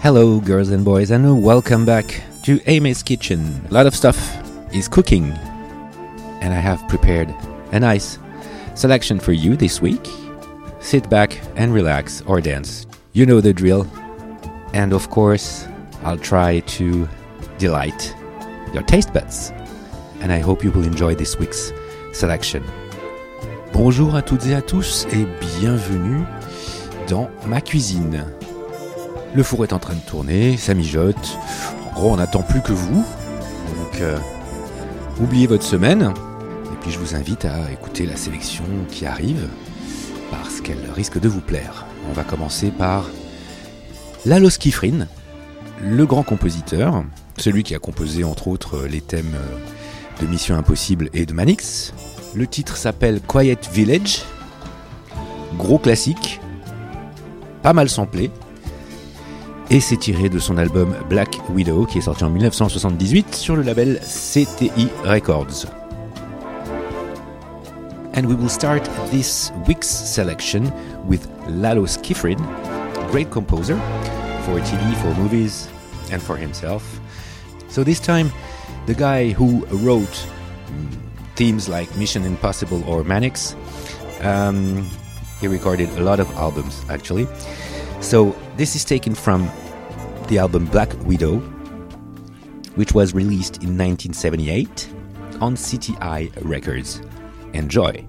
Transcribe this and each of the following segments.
Hello, girls and boys, and welcome back to Aimé's Kitchen. A lot of stuff is cooking, and I have prepared a nice selection for you this week. Sit back and relax or dance. You know the drill. And of course, I'll try to delight your taste buds. And I hope you will enjoy this week's selection. Bonjour à toutes et à tous et bienvenue dans ma cuisine. Le four est en train de tourner, ça mijote. En gros, on n'attend plus que vous. Donc, euh, oubliez votre semaine. Et puis, je vous invite à écouter la sélection qui arrive parce qu'elle risque de vous plaire. On va commencer par Lalo Skifrin, le grand compositeur, celui qui a composé entre autres les thèmes de Mission Impossible et de Manix. Le titre s'appelle Quiet Village. Gros classique, pas mal samplé et c'est tiré de son album Black Widow qui est sorti en 1978 sur le label CTI Records. And we will start this week's selection with Lalo Schifrin, great composer for TV, for movies, and for himself. So this time, the guy who wrote themes like Mission Impossible or Mannix, um, he recorded a lot of albums actually. So this is taken from the album Black Widow, which was released in 1978 on CTI Records. Enjoy!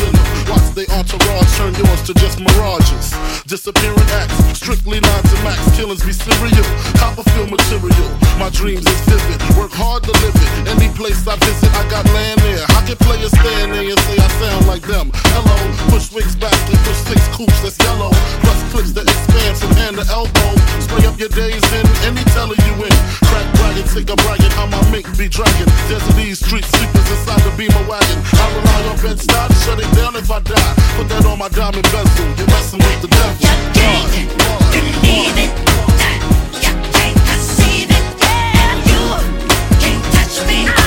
Them. Watch they entourage turn yours to just mirages. Disappearing acts, strictly lines and max. Killings be serial. Copperfield material. My dreams is vivid. Work hard to live it. Any place I visit, I got land there. I can play a stand there and say I sound like them. Hello, push wigs back and push six coops that's yellow. Plus clips that expand from hand to elbow. Spray up your days in any teller you in. Crack bragging, take a bragging how my mink be dragging. Desert these street sleepers inside the beamer wagon. I rely on bed stop, shut it if I die. Put that on my diamond bezel. You're messing with the devil. God, God, God. to the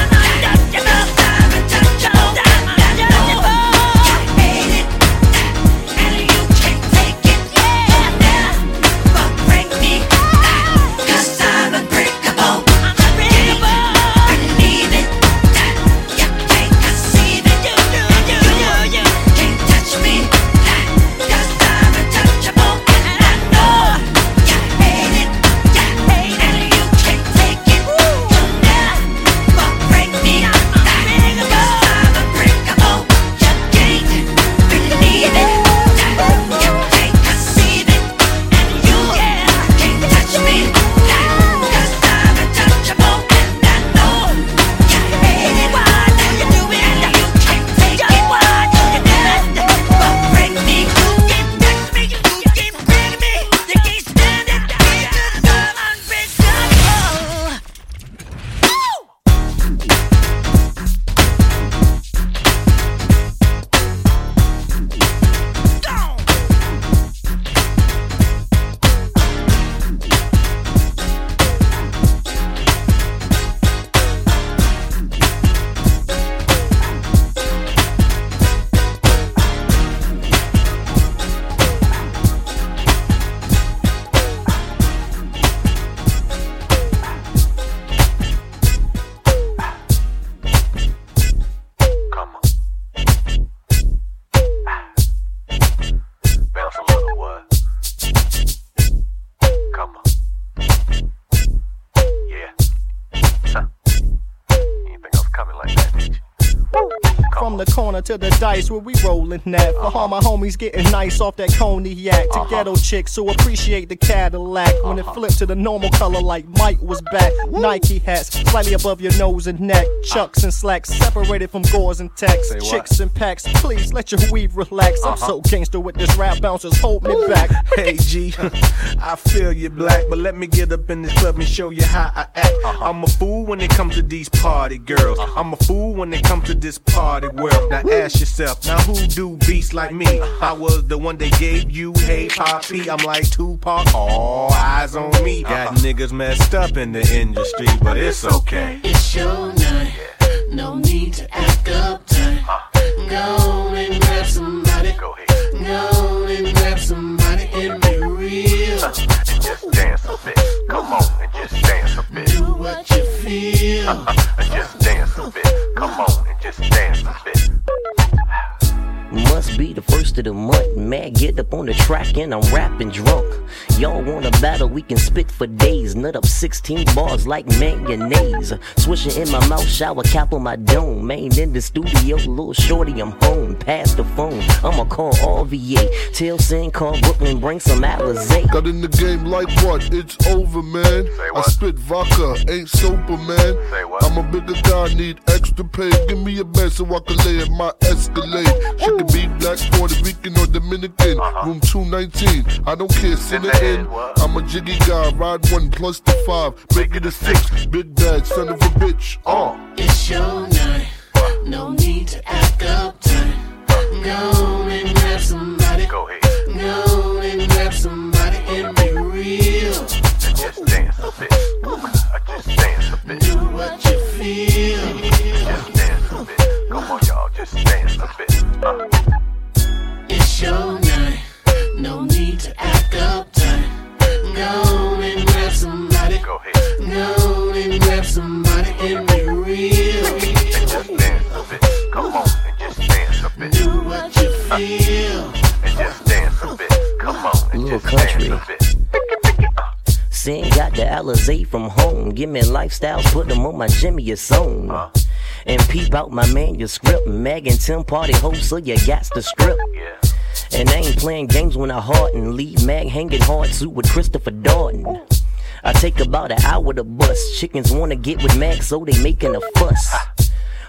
where we rolling that. For all my homies getting nice off that cognac. To ghetto uh-huh. chicks who appreciate the Cadillac. When it uh-huh. flipped to the normal color like Mike was back. Nike hats slightly above your nose and neck. Uh-huh. Chucks and slacks separated from gores and techs. Chicks and packs, please let your weave relax. I'm so gangster with this rap bouncers, hold me back. Hey G, I feel you black, but let me get up in this club and show you how I act. I'm a fool when it comes to these party girls. I'm a fool when it comes to this party world. Now ask yourself, now who do beats like me? I was the one that gave you Hey Papi. I'm like Tupac, all eyes on me. Got uh-huh. niggas messed up in the industry, but it's okay. It's your night, no need to act up uptight. Go and grab somebody, Go ahead. go and grab somebody and be real. And just dance a bit. Come on and just dance a bit. Do what you feel. Uh-huh. And just dance a bit. Come on and just dance a bit. Must be the first of the month. Mad, get up on the track and I'm rapping drunk. Y'all wanna battle? We can spit for days. Nut up 16 bars like mayonnaise. Swishing in my mouth, shower cap on my dome. Man in the studio, little shorty, I'm home. Pass the phone, I'ma call RVA. Tell Sin, call Brooklyn, bring some Alizé. Got in the game like what? It's over, man. Say I spit vodka, ain't sober, man. Say what? I'm a bigger guy, need extra pay. Give me a bed so I can lay in my Escalade. She can be black, Puerto Rican, or Dominican. Room 219, I don't care, send it Uh-huh. in. what? I'm a jiggy guy, ride one plus the five. Make it a six. Big bad, son of a bitch. Uh. It's your night, no need to act up uptight. Go and grab somebody, Go ahead. go and grab somebody and be real. And just dance a bit. I just dance a bit. Do what you feel. Just dance a bit. Come on, y'all. Just dance a bit. Uh. It's your night, no need to act uptight. Go and grab somebody, Go ahead. go and grab somebody and be real. And just dance a bit. Come on and just dance a bit. Do what you feel. And just dance a bit. Come on and Little just country. dance a bit. Sin got the Alizé from home. Give me lifestyles, put them on my Jimmy, it's on. and peep out my manuscript. Mag and Tim party host, so you got the strip. Yeah. And I ain't playing games when I heart and leave Mag hanging hard suit with Christopher Darden. I take about an hour to bust. Chickens wanna get with Mag, so they making a fuss.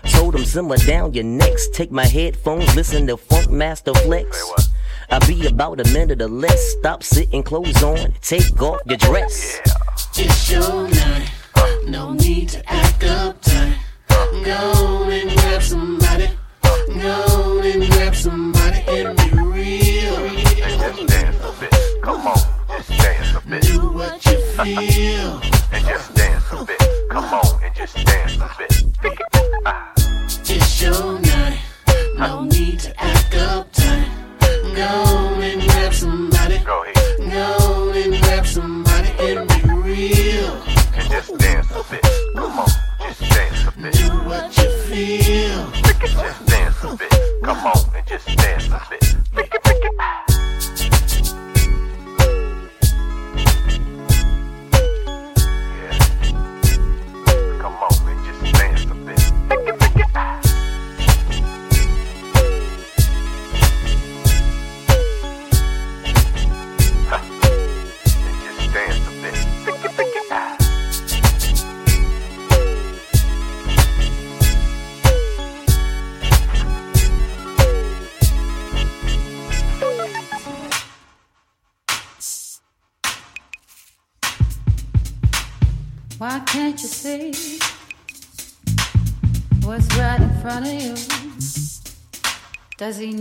Told them simmer down your necks. Take my headphones, listen to Funkmaster Flex. Say what? Be about a minute or less. Stop sitting, clothes on, take off your dress. Yeah. It's your night. No need to act uptight. Go and grab somebody. Go and grab somebody and be real. And just dance a bit. Come on, just dance a bit. Do what you feel. And just dance a bit. Come on and just dance a bit. Does he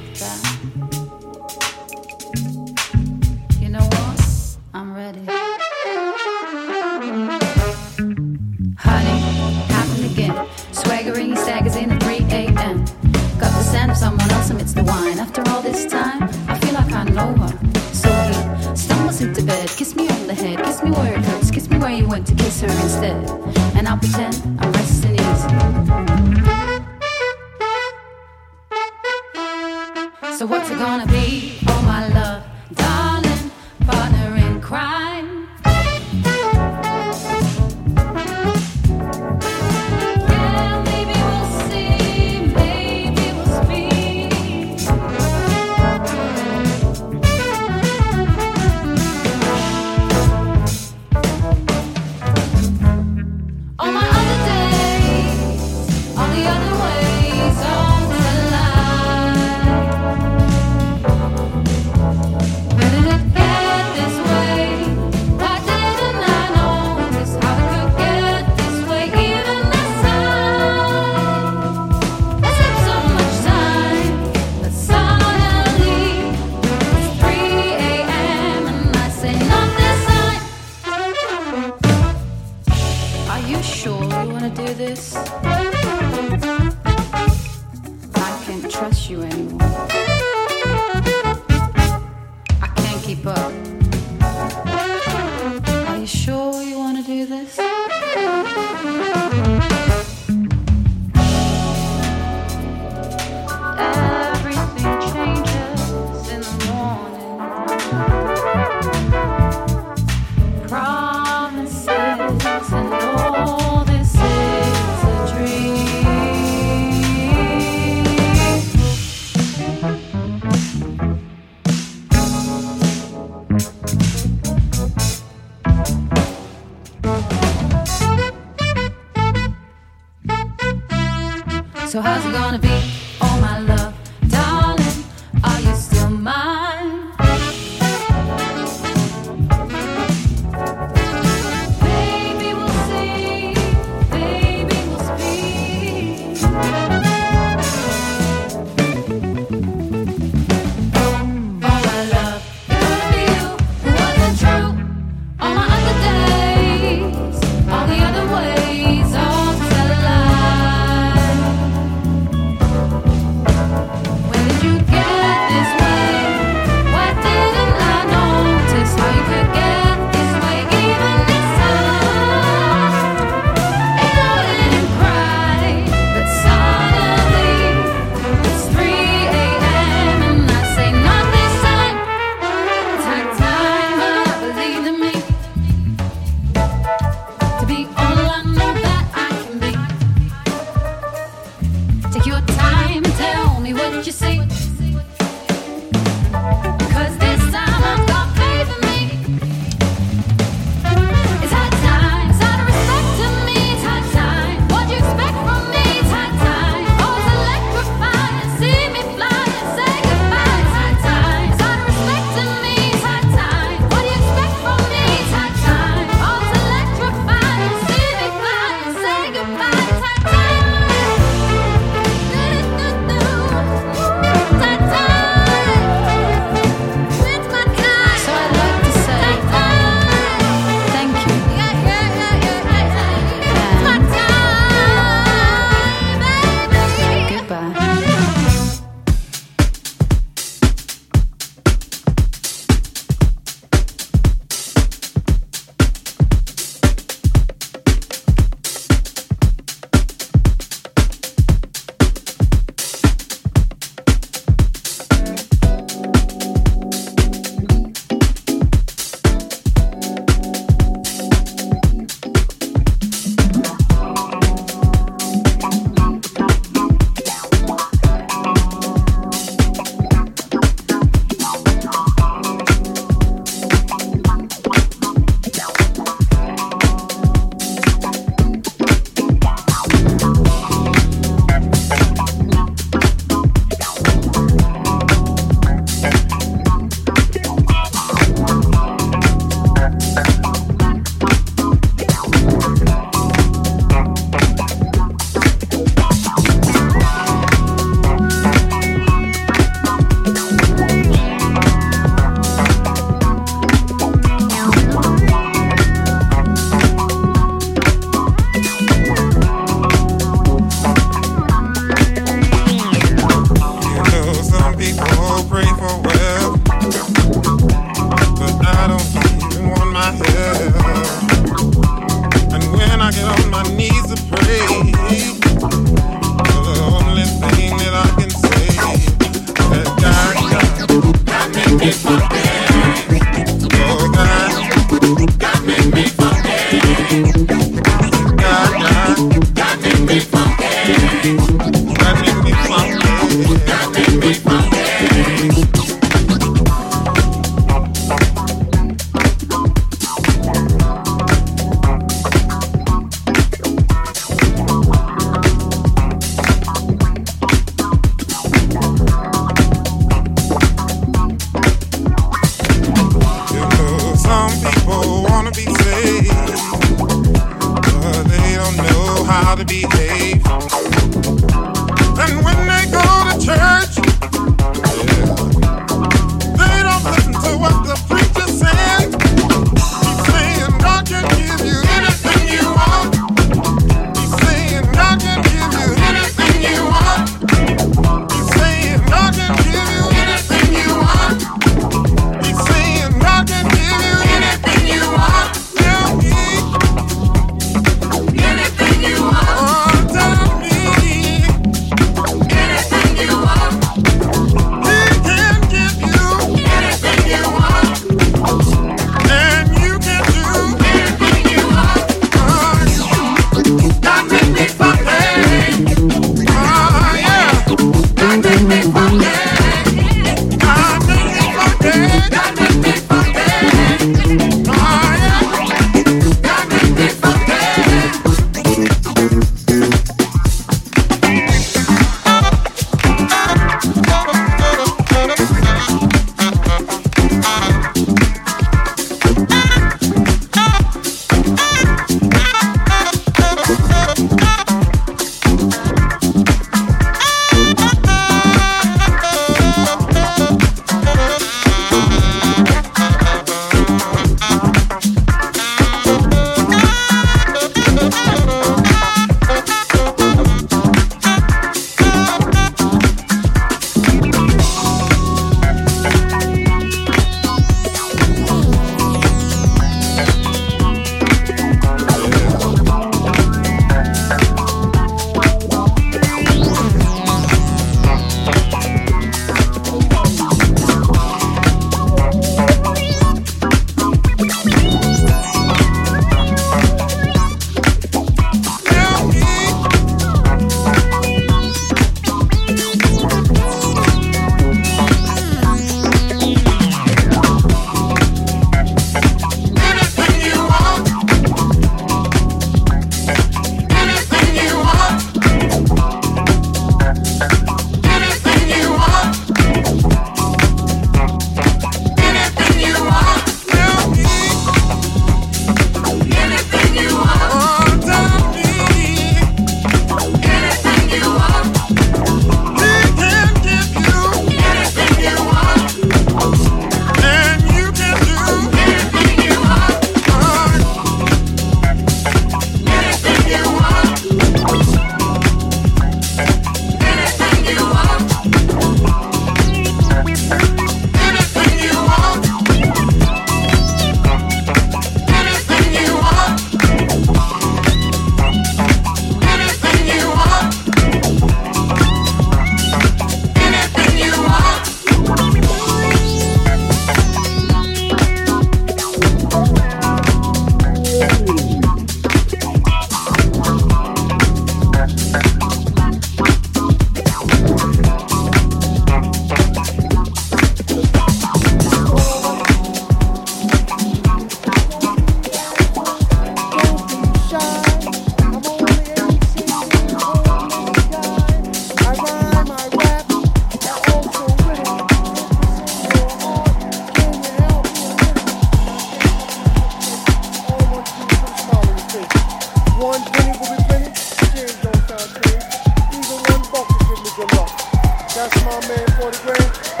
my man, 40 grand.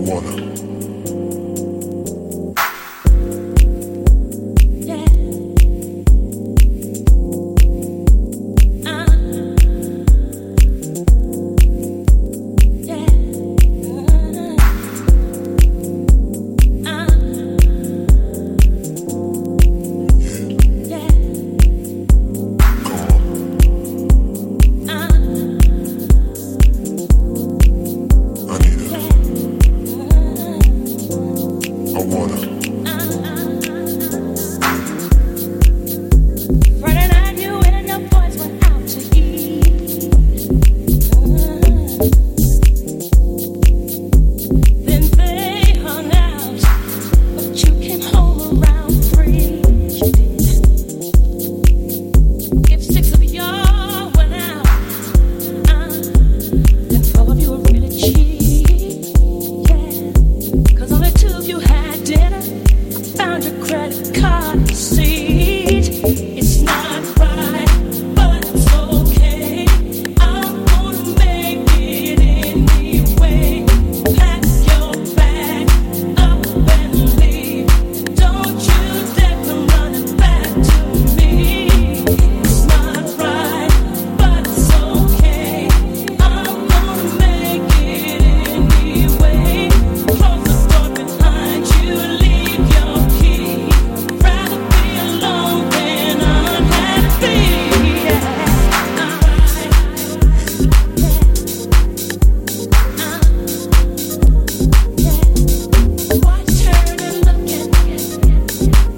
marijuana. Bye.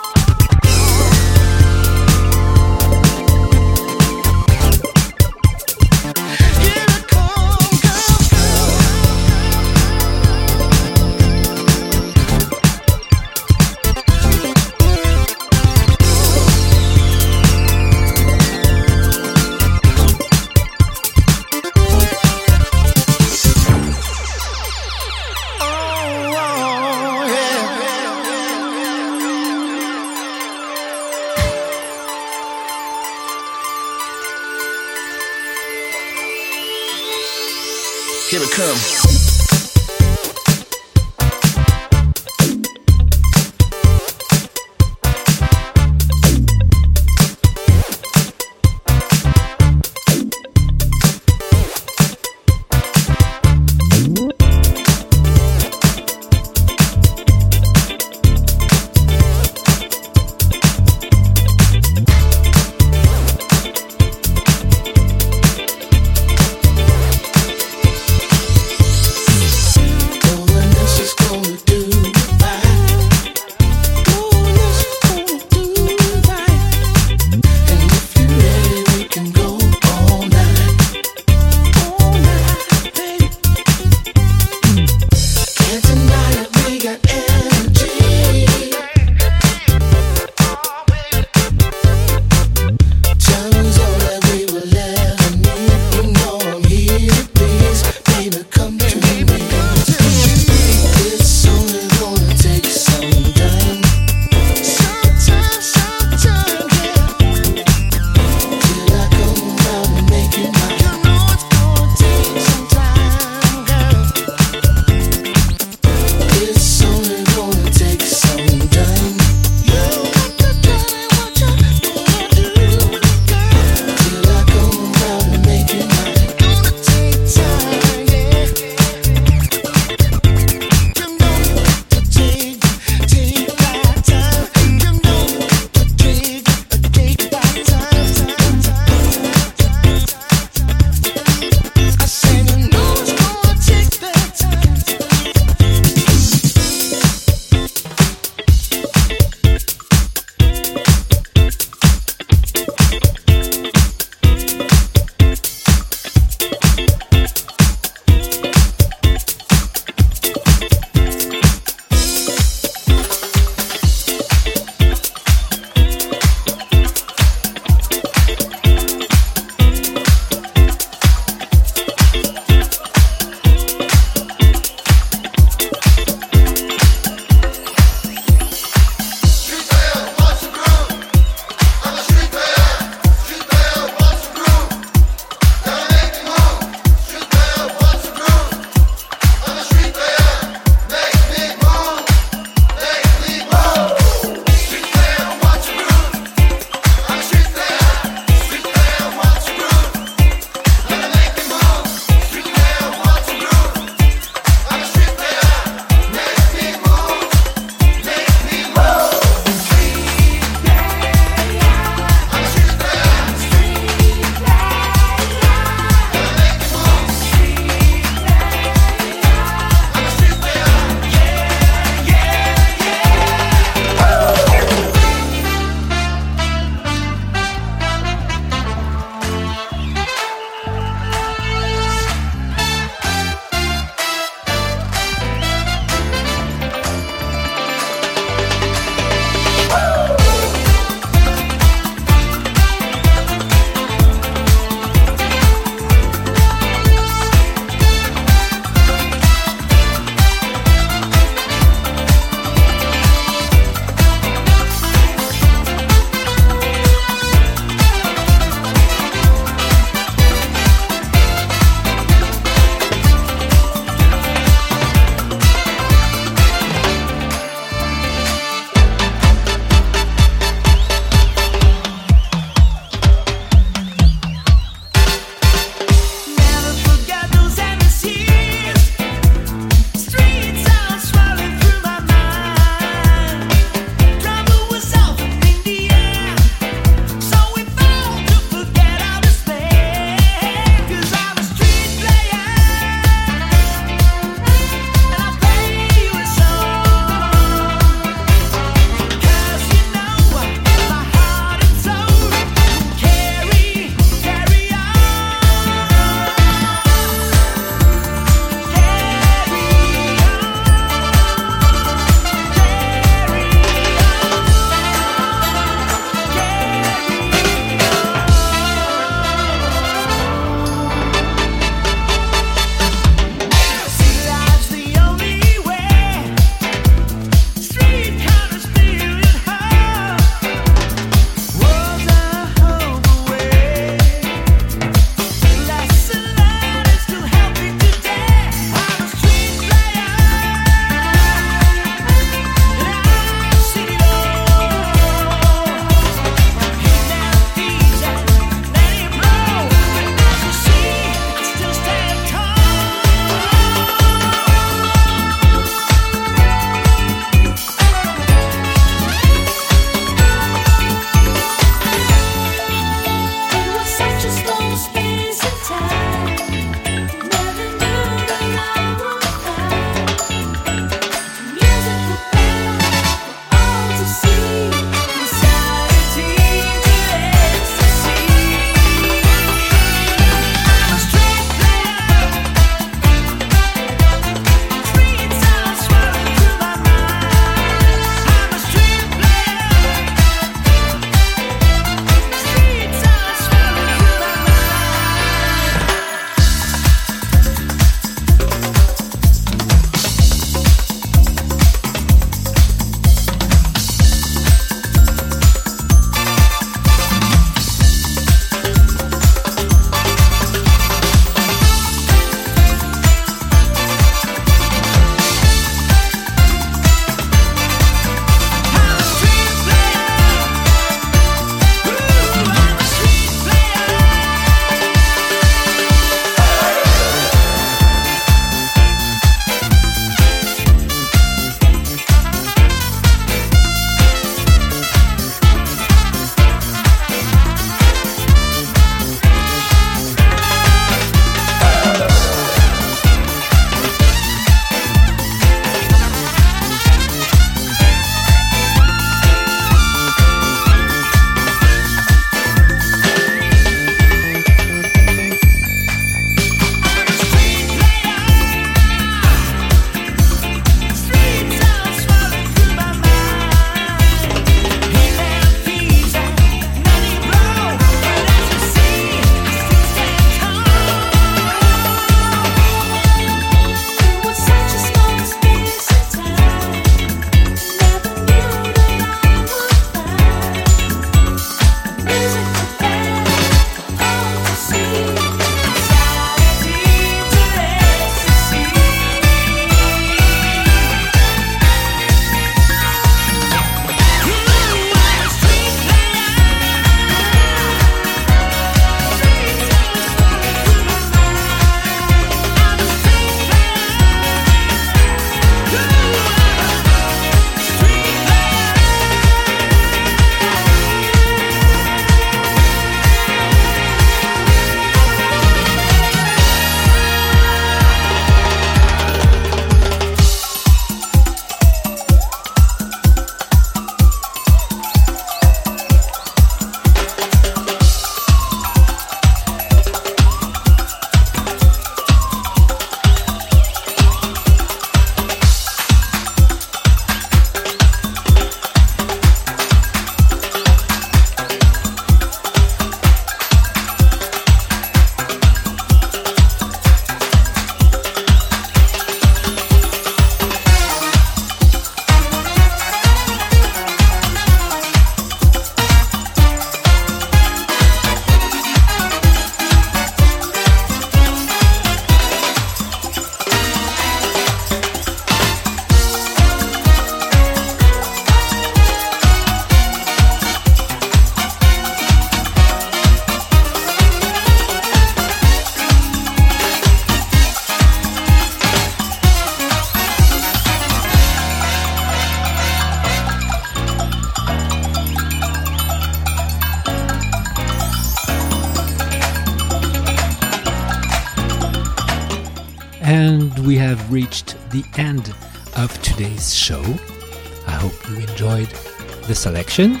The selection.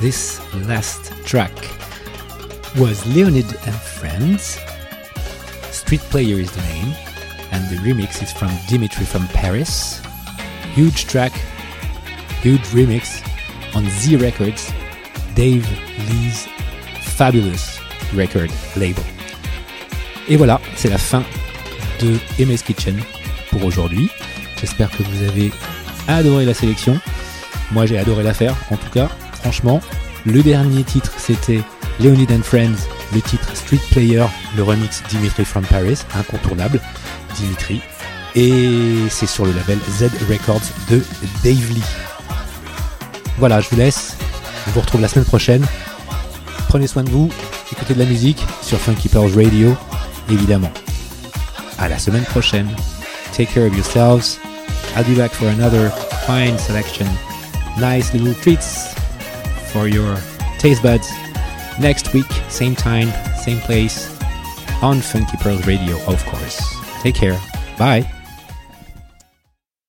This last track was Leonid and Friends. Street Player is the name, and the remix is from Dimitri from Paris. Huge track, huge remix on Z Records, Dave Lee's fabulous record label. Et voilà, c'est la fin de Aimé's Kitchen pour aujourd'hui. J'espère que vous avez adoré la sélection. Moi j'ai adoré la faire, en tout cas, franchement. Le dernier titre c'était Leonid and Friends, le titre Street Player, le remix Dimitri from Paris, incontournable, Dimitri. Et c'est sur le label Z Records de Dave Lee. Voilà, je vous laisse. Je vous retrouve la semaine prochaine. Prenez soin de vous, écoutez de la musique sur Funky Pearls Radio, évidemment. À la semaine prochaine. Take care of yourselves. I'll be back for another fine selection. Nice little treats for your taste buds. Next week, same time, same place, on Funky Pearls Radio, of course. Take care. Bye.